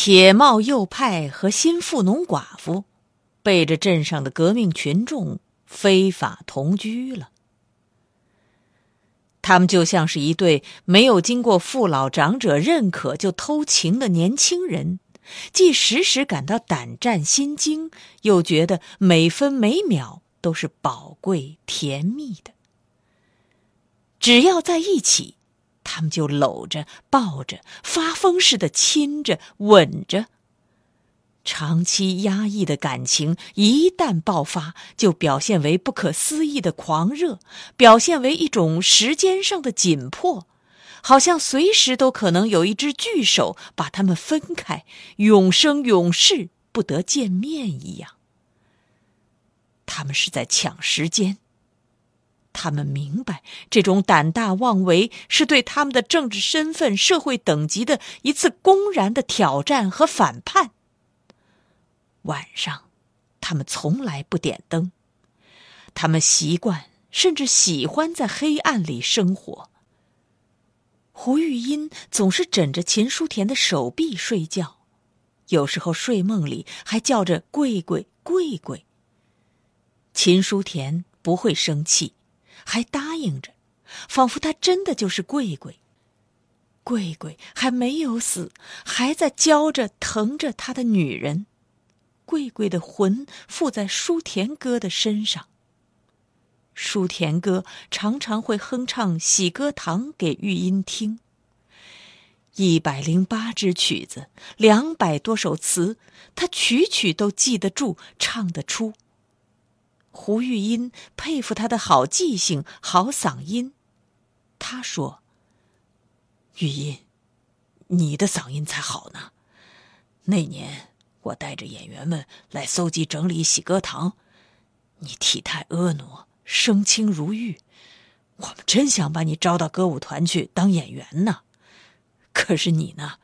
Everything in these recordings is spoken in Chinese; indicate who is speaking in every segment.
Speaker 1: 铁帽右派和新富农寡妇，背着镇上的革命群众非法同居了。他们就像是一对没有经过父老长者认可就偷情的年轻人，既时时感到胆战心惊，又觉得每分每秒都是宝贵甜蜜的。只要在一起。他们就搂着、抱着，发疯似的亲着、吻着。长期压抑的感情一旦爆发，就表现为不可思议的狂热，表现为一种时间上的紧迫，好像随时都可能有一只巨手把他们分开，永生永世不得见面一样。他们是在抢时间。他们明白，这种胆大妄为是对他们的政治身份、社会等级的一次公然的挑战和反叛。晚上，他们从来不点灯，他们习惯甚至喜欢在黑暗里生活。胡玉音总是枕着秦书田的手臂睡觉，有时候睡梦里还叫着“贵贵贵贵”。秦书田不会生气。还答应着，仿佛他真的就是贵贵。贵贵还没有死，还在教着、疼着他的女人。贵贵的魂附在舒田哥的身上。舒田哥常常会哼唱《喜歌堂》给玉音听。一百零八支曲子，两百多首词，他曲曲都记得住，唱得出。胡玉音佩服他的好记性、好嗓音。他说：“玉音，你的嗓音才好呢。那年我带着演员们来搜集整理《喜歌堂》，你体态婀娜，声清如玉，我们真想把你招到歌舞团去当演员呢。可是你呢，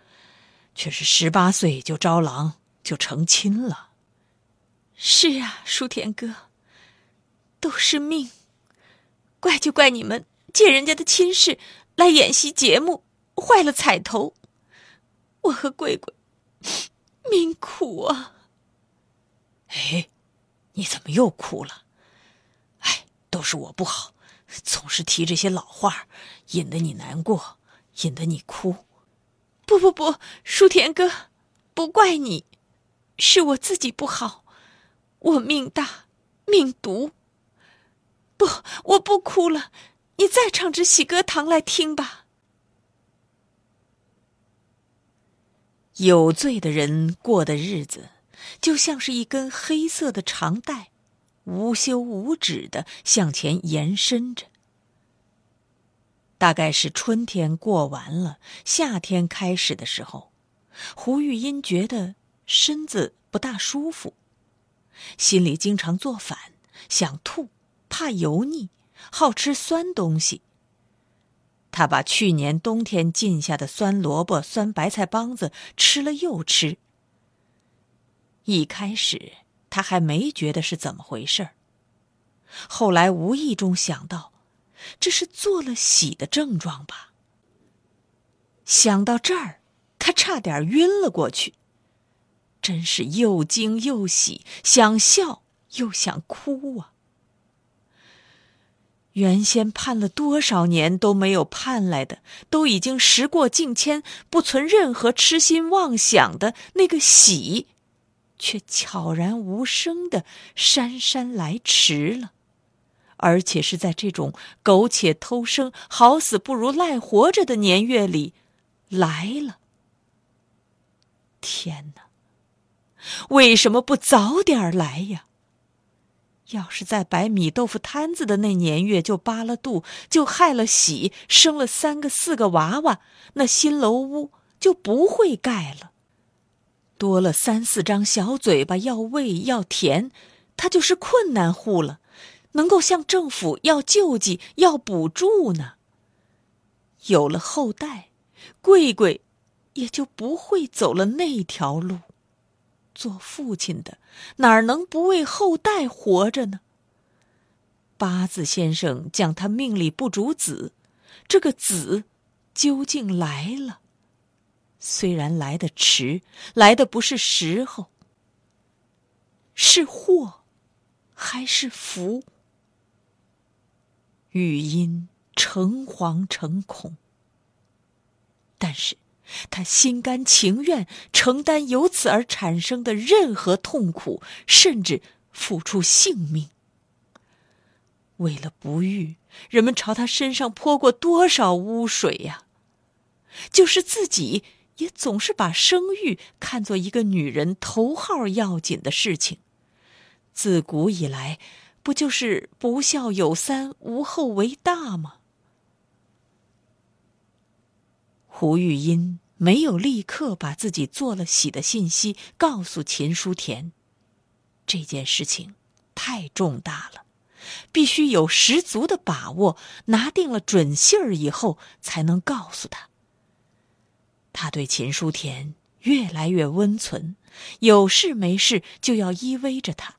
Speaker 1: 却是十八岁就招郎，就成亲了。”是啊，舒田哥。都是命，怪就怪你们借人家的亲事来演习节目，坏了彩头。我和贵贵命苦啊！
Speaker 2: 哎，你怎么又哭了？哎，都是我不好，总是提这些老话，引得你难过，引得你哭。
Speaker 1: 不不不，舒田哥，不怪你，是我自己不好，我命大，命毒。不，我不哭了。你再唱支《喜歌堂》来听吧。有罪的人过的日子，就像是一根黑色的长带，无休无止的向前延伸着。大概是春天过完了，夏天开始的时候，胡玉音觉得身子不大舒服，心里经常作反，想吐。怕油腻，好吃酸东西。他把去年冬天浸下的酸萝卜、酸白菜帮子吃了又吃。一开始他还没觉得是怎么回事儿，后来无意中想到，这是做了喜的症状吧。想到这儿，他差点晕了过去，真是又惊又喜，想笑又想哭啊。原先盼了多少年都没有盼来的，都已经时过境迁，不存任何痴心妄想的那个喜，却悄然无声的姗姗来迟了，而且是在这种苟且偷生、好死不如赖活着的年月里来了。天哪！为什么不早点来呀？要是在摆米豆腐摊子的那年月就扒了肚，就害了喜，生了三个四个娃娃，那新楼屋就不会盖了。多了三四张小嘴巴要喂要填，他就是困难户了，能够向政府要救济要补助呢。有了后代，贵贵也就不会走了那条路。做父亲的哪能不为后代活着呢？八字先生讲他命里不主子，这个子究竟来了？虽然来的迟，来的不是时候，是祸还是福？语音诚惶诚恐，但是。他心甘情愿承担由此而产生的任何痛苦，甚至付出性命。为了不育，人们朝他身上泼过多少污水呀！就是自己，也总是把生育看作一个女人头号要紧的事情。自古以来，不就是不孝有三，无后为大吗？胡玉音没有立刻把自己做了喜的信息告诉秦书田，这件事情太重大了，必须有十足的把握，拿定了准信儿以后才能告诉他。他对秦书田越来越温存，有事没事就要依偎着他，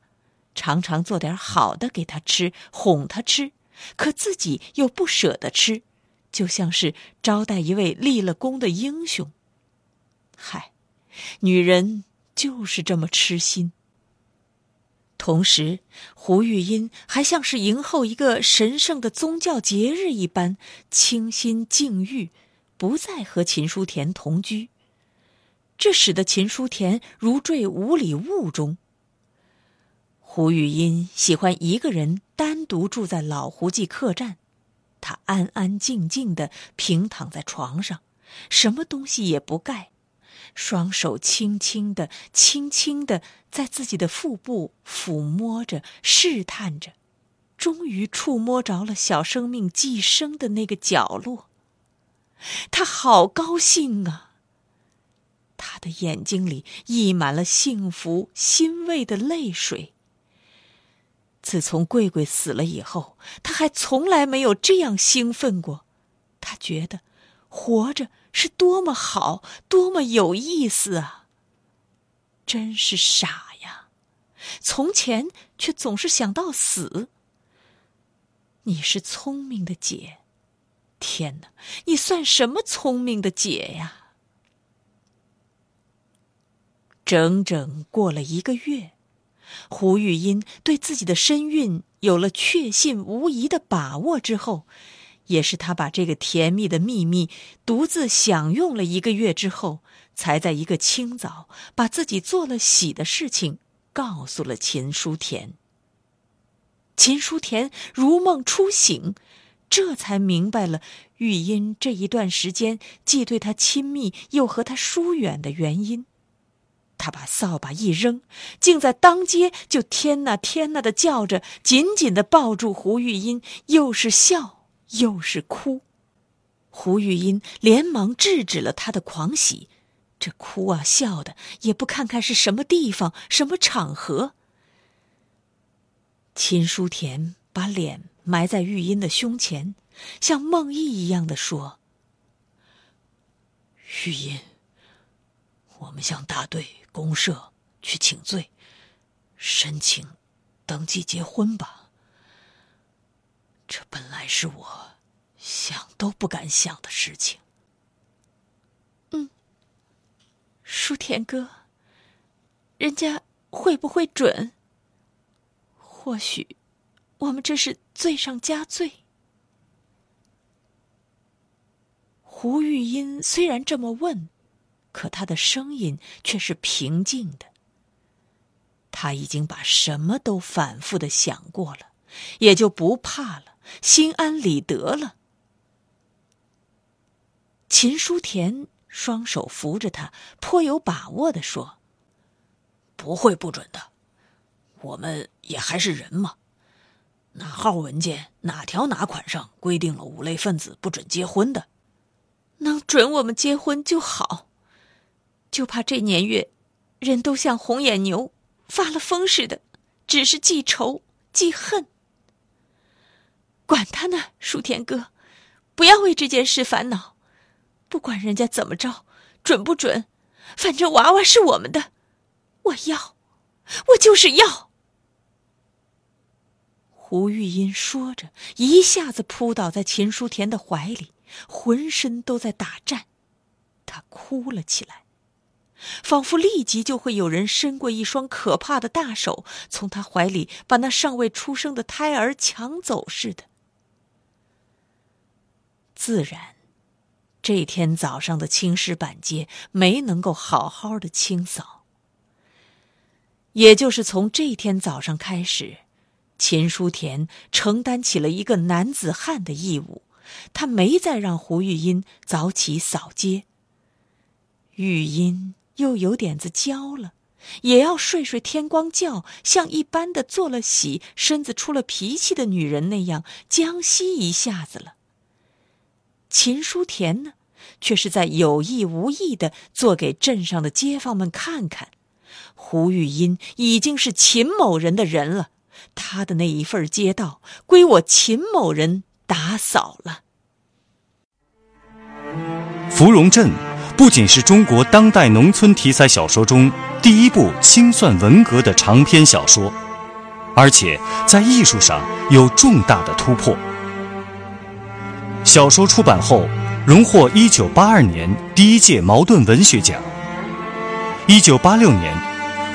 Speaker 1: 常常做点好的给他吃，哄他吃，可自己又不舍得吃。就像是招待一位立了功的英雄。嗨，女人就是这么痴心。同时，胡玉音还像是迎候一个神圣的宗教节日一般，清心静欲，不再和秦书田同居。这使得秦书田如坠五里雾中。胡玉音喜欢一个人单独住在老胡记客栈。他安安静静的平躺在床上，什么东西也不盖，双手轻轻的、轻轻的在自己的腹部抚摸着、试探着，终于触摸着了小生命寄生的那个角落。他好高兴啊！他的眼睛里溢满了幸福、欣慰的泪水。自从贵贵死了以后，他还从来没有这样兴奋过。他觉得，活着是多么好，多么有意思啊！真是傻呀！从前却总是想到死。你是聪明的姐，天哪，你算什么聪明的姐呀？整整过了一个月。胡玉音对自己的身孕有了确信无疑的把握之后，也是他把这个甜蜜的秘密独自享用了一个月之后，才在一个清早把自己做了喜的事情告诉了秦书田。秦书田如梦初醒，这才明白了玉音这一段时间既对他亲密又和他疏远的原因。他把扫把一扔，竟在当街就天呐天呐的叫着，紧紧的抱住胡玉音，又是笑又是哭。胡玉音连忙制止了他的狂喜，这哭啊笑的也不看看是什么地方什么场合。秦书田把脸埋在玉音的胸前，像梦呓一样的说：“
Speaker 3: 玉音。”我们向大队公社去请罪，申请登记结婚吧。这本来是我想都不敢想的事情。
Speaker 1: 嗯，书田哥，人家会不会准？或许我们这是罪上加罪。胡玉音虽然这么问。可他的声音却是平静的。他已经把什么都反复的想过了，也就不怕了，心安理得了。秦书田双手扶着他，颇有把握的说：“
Speaker 3: 不会不准的，我们也还是人嘛。哪号文件、哪条哪款上规定了五类分子不准结婚的？
Speaker 1: 能准我们结婚就好，就怕这年月，人都像红眼牛发了疯似的，只是记仇记恨。管他呢，舒田哥，不要为这件事烦恼。”不管人家怎么着，准不准，反正娃娃是我们的，我要，我就是要。胡玉英说着，一下子扑倒在秦书田的怀里，浑身都在打颤，她哭了起来，仿佛立即就会有人伸过一双可怕的大手，从她怀里把那尚未出生的胎儿抢走似的。自然。这天早上的青石板街没能够好好的清扫，也就是从这天早上开始，秦书田承担起了一个男子汉的义务，他没再让胡玉英早起扫街。玉英又有点子娇了，也要睡睡天光觉，像一般的做了喜、身子出了脾气的女人那样将息一下子了。秦书田呢，却是在有意无意的做给镇上的街坊们看看，胡玉英已经是秦某人的人了，他的那一份街道归我秦某人打扫了。
Speaker 4: 《芙蓉镇》不仅是中国当代农村题材小说中第一部清算文革的长篇小说，而且在艺术上有重大的突破。小说出版后，荣获1982年第一届茅盾文学奖。1986年，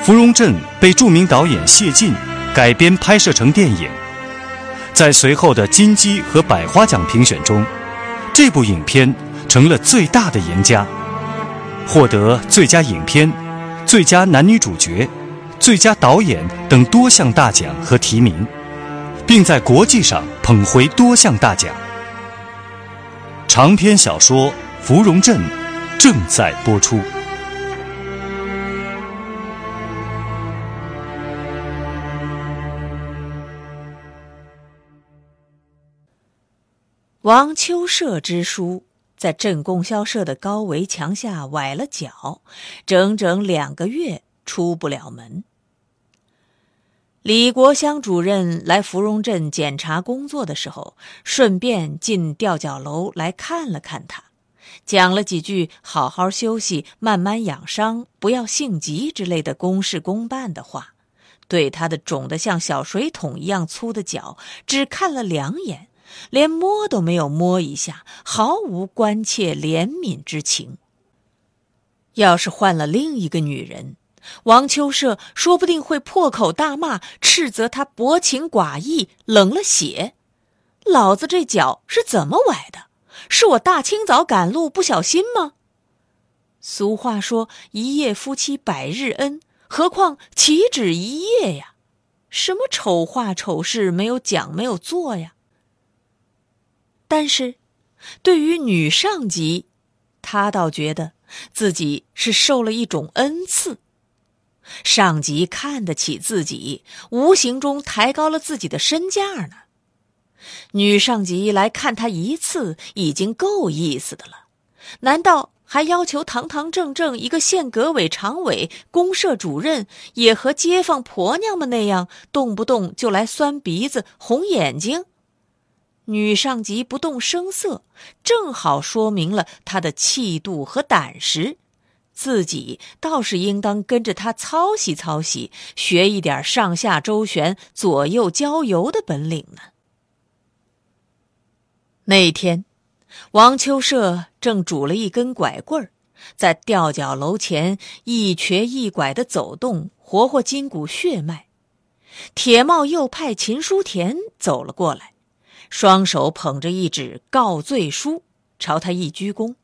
Speaker 4: 《芙蓉镇》被著名导演谢晋改编拍摄成电影，在随后的金鸡和百花奖评选中，这部影片成了最大的赢家，获得最佳影片、最佳男女主角、最佳导演等多项大奖和提名，并在国际上捧回多项大奖。长篇小说《芙蓉镇》正在播出。
Speaker 1: 王秋社之书在镇供销社的高围墙下崴了脚，整整两个月出不了门。李国香主任来芙蓉镇检查工作的时候，顺便进吊脚楼来看了看他，讲了几句“好好休息，慢慢养伤，不要性急”之类的公事公办的话，对他的肿得像小水桶一样粗的脚只看了两眼，连摸都没有摸一下，毫无关切怜悯之情。要是换了另一个女人，王秋社说不定会破口大骂，斥责他薄情寡义、冷了血。老子这脚是怎么崴的？是我大清早赶路不小心吗？俗话说“一夜夫妻百日恩”，何况岂止一夜呀？什么丑话丑事没有讲没有做呀？但是，对于女上级，他倒觉得自己是受了一种恩赐。上级看得起自己，无形中抬高了自己的身价呢。女上级来看他一次已经够意思的了，难道还要求堂堂正正一个县革委常委、公社主任也和街坊婆娘们那样，动不动就来酸鼻子、红眼睛？女上级不动声色，正好说明了她的气度和胆识。自己倒是应当跟着他操习操习，学一点上下周旋、左右交游的本领呢。那天，王秋社正拄了一根拐棍儿，在吊脚楼前一瘸一拐的走动，活活筋骨血脉。铁帽右派秦书田走了过来，双手捧着一纸告罪书，朝他一鞠躬。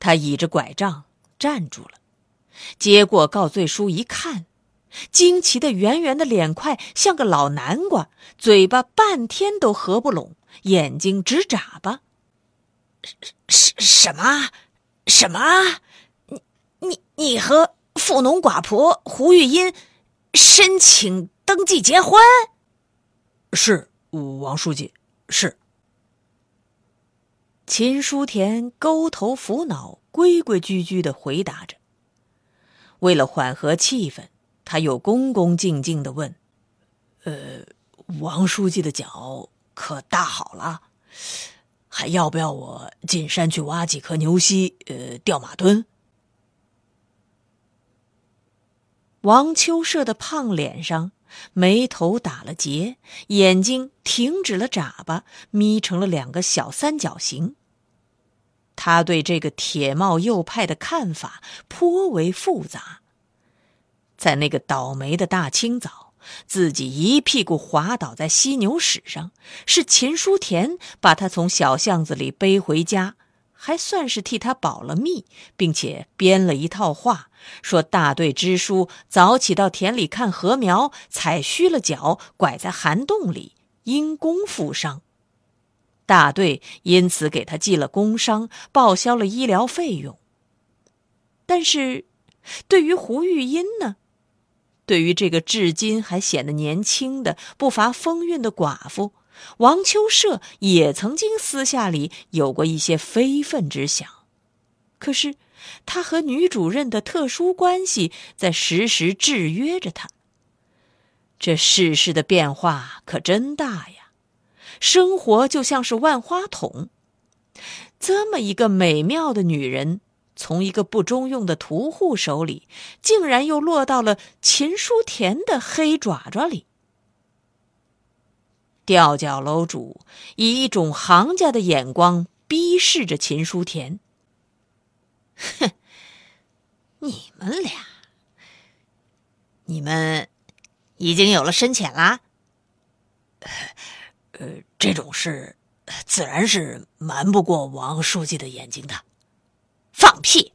Speaker 1: 他倚着拐杖。站住了，接过告罪书一看，惊奇的圆圆的脸块像个老南瓜，嘴巴半天都合不拢，眼睛直眨巴。
Speaker 2: 什什么？什么？你你你和富农寡婆胡玉英申请登记结婚？
Speaker 3: 是王书记，是。
Speaker 1: 秦书田勾头扶脑，规规矩矩的回答着。为了缓和气氛，他又恭恭敬敬的问：“
Speaker 3: 呃，王书记的脚可大好了？还要不要我进山去挖几颗牛膝，呃，吊马墩？”
Speaker 1: 王秋社的胖脸上眉头打了结，眼睛停止了眨巴，眯成了两个小三角形。他对这个铁帽右派的看法颇为复杂。在那个倒霉的大清早，自己一屁股滑倒在犀牛屎上，是秦书田把他从小巷子里背回家，还算是替他保了密，并且编了一套话，说大队支书早起到田里看禾苗，踩虚了脚，拐在涵洞里，因公负伤。大队因此给他记了工伤，报销了医疗费用。但是，对于胡玉音呢？对于这个至今还显得年轻的、不乏风韵的寡妇，王秋社也曾经私下里有过一些非分之想。可是，他和女主任的特殊关系在时时制约着他。这世事的变化可真大呀！生活就像是万花筒，这么一个美妙的女人，从一个不中用的屠户手里，竟然又落到了秦书田的黑爪爪里。吊脚楼主以一种行家的眼光逼视着秦书田：“
Speaker 2: 哼，你们俩，你们已经有了深浅啦。”
Speaker 3: 呃，这种事自然是瞒不过王书记的眼睛的。
Speaker 2: 放屁！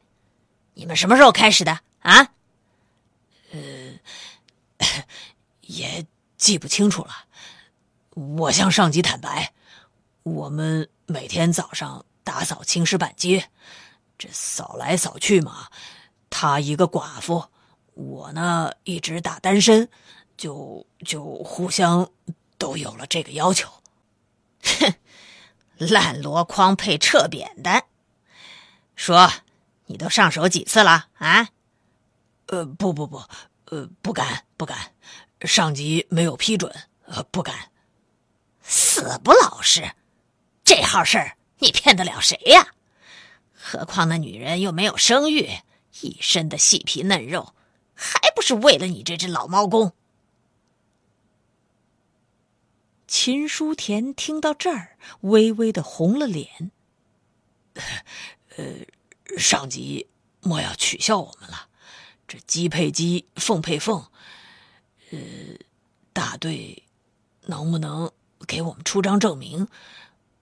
Speaker 2: 你们什么时候开始的啊？
Speaker 3: 呃，也记不清楚了。我向上级坦白，我们每天早上打扫青石板街，这扫来扫去嘛，她一个寡妇，我呢一直打单身，就就互相。都有了这个要求，
Speaker 2: 哼，烂箩筐配撤扁担。说，你都上手几次了啊？
Speaker 3: 呃，不不不，呃，不敢不敢，上级没有批准，呃，不敢。
Speaker 2: 死不老实，这号事儿你骗得了谁呀？何况那女人又没有生育，一身的细皮嫩肉，还不是为了你这只老猫公？
Speaker 1: 秦书田听到这儿，微微的红了脸。
Speaker 3: 呃，上级莫要取笑我们了，这鸡配鸡，凤配凤。呃，大队能不能给我们出张证明，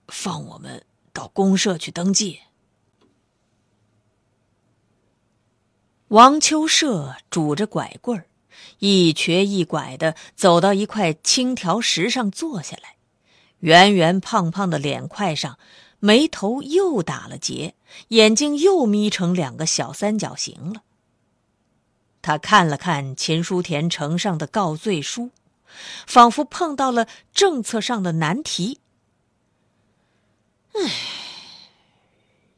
Speaker 3: 放我们到公社去登记？
Speaker 1: 王秋社拄着拐棍儿。一瘸一拐的走到一块青条石上坐下来，圆圆胖胖的脸块上，眉头又打了结，眼睛又眯成两个小三角形了。他看了看秦书田呈上的告罪书，仿佛碰到了政策上的难题。
Speaker 2: 唉，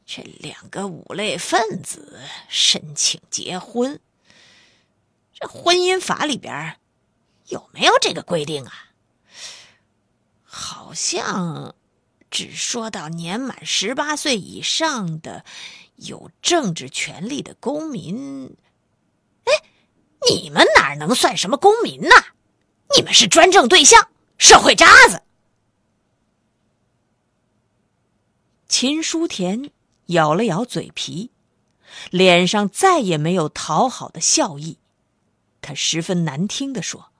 Speaker 2: 这两个五类分子申请结婚。这婚姻法里边有没有这个规定啊？好像只说到年满十八岁以上的有政治权利的公民。哎，你们哪能算什么公民呢？你们是专政对象，社会渣子。
Speaker 1: 秦书田咬了咬嘴皮，脸上再也没有讨好的笑意。他十分难听的说：“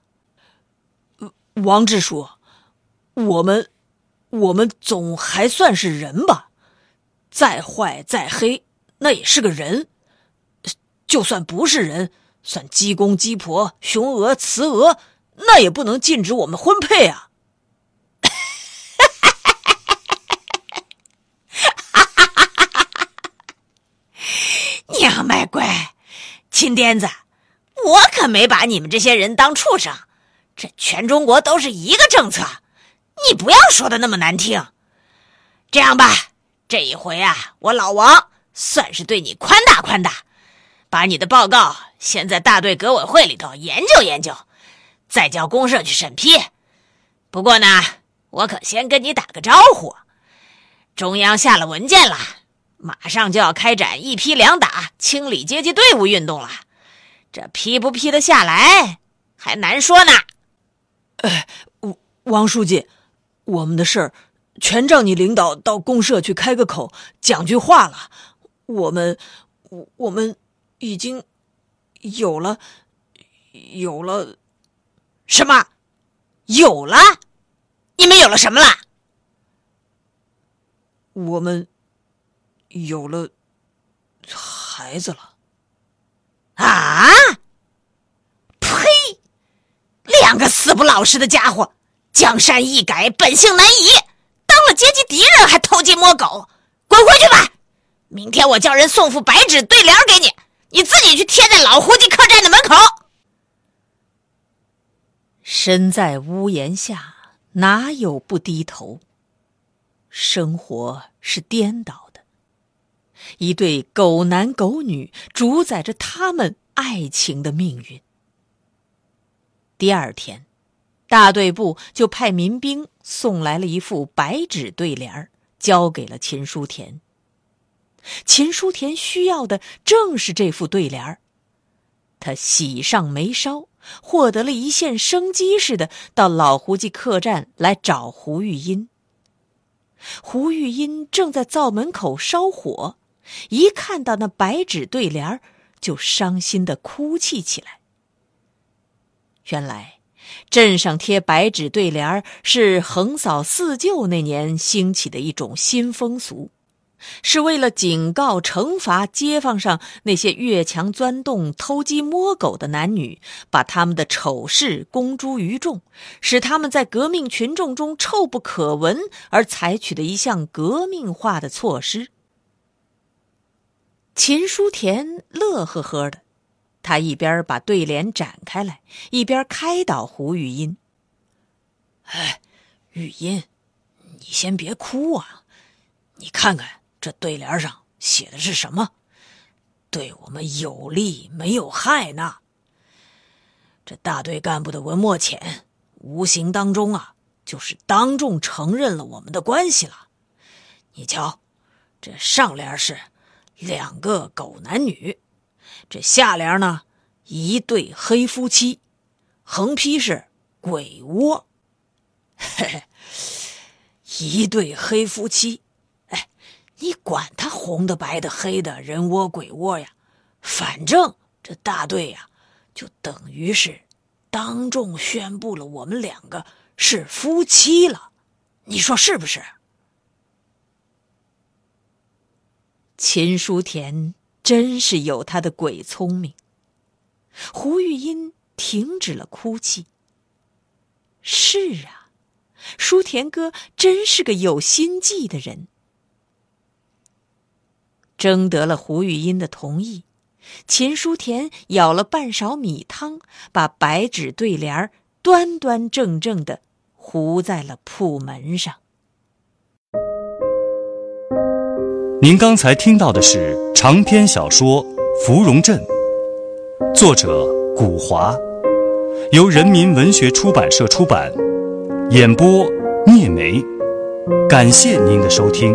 Speaker 3: 王支书，我们，我们总还算是人吧？再坏再黑，那也是个人。就算不是人，算鸡公鸡婆、雄鹅雌鹅，那也不能禁止我们婚配啊！
Speaker 2: 哈哈哈哈哈哈娘卖乖，金颠子，我可没把你们这些人当畜生。这全中国都是一个政策，你不要说的那么难听。这样吧，这一回啊，我老王算是对你宽大宽大，把你的报告先在大队革委会里头研究研究，再叫公社去审批。不过呢，我可先跟你打个招呼，中央下了文件了，马上就要开展一批两打清理阶级队伍运动了，这批不批得下来还难说呢。
Speaker 3: 哎，王书记，我们的事儿全让你领导到公社去开个口，讲句话了。我们，我我们已经有了，有了
Speaker 2: 什么？有了？你们有了什么了？
Speaker 3: 我们有了孩子了。
Speaker 2: 啊！呸两个死不老实的家伙，江山易改，本性难移。当了阶级敌人还偷鸡摸狗，滚回去吧！明天我叫人送副白纸对联给你，你自己去贴在老胡记客栈的门口。
Speaker 1: 身在屋檐下，哪有不低头？生活是颠倒，一对狗男狗女主宰着他们爱情的命运。第二天，大队部就派民兵送来了一副白纸对联交给了秦书田。秦书田需要的正是这副对联他喜上眉梢，获得了一线生机似的，到老胡记客栈来找胡玉英。胡玉英正在灶门口烧火，一看到那白纸对联儿就伤心的哭泣起来。原来，镇上贴白纸对联儿是横扫四旧那年兴起的一种新风俗，是为了警告、惩罚街坊上那些越墙钻洞、偷鸡摸狗的男女，把他们的丑事公诸于众，使他们在革命群众中臭不可闻，而采取的一项革命化的措施。秦书田乐呵呵的。他一边把对联展开来，一边开导胡玉音：“
Speaker 3: 哎，玉音，你先别哭啊！你看看这对联上写的是什么？对我们有利没有害呢？这大队干部的文墨浅，无形当中啊，就是当众承认了我们的关系了。你瞧，这上联是两个狗男女。”这下联呢，一对黑夫妻，横批是鬼窝。嘿嘿，一对黑夫妻，哎，你管他红的、白的、黑的，人窝鬼窝呀，反正这大队呀，就等于是当众宣布了我们两个是夫妻了，你说是不是？
Speaker 1: 秦书田。真是有他的鬼聪明。胡玉音停止了哭泣。是啊，书田哥真是个有心计的人。征得了胡玉音的同意，秦书田舀了半勺米汤，把白纸对联端端正正的糊在了铺门上。
Speaker 4: 您刚才听到的是。长篇小说《芙蓉镇》，作者古华，由人民文学出版社出版，演播聂梅。感谢您的收听。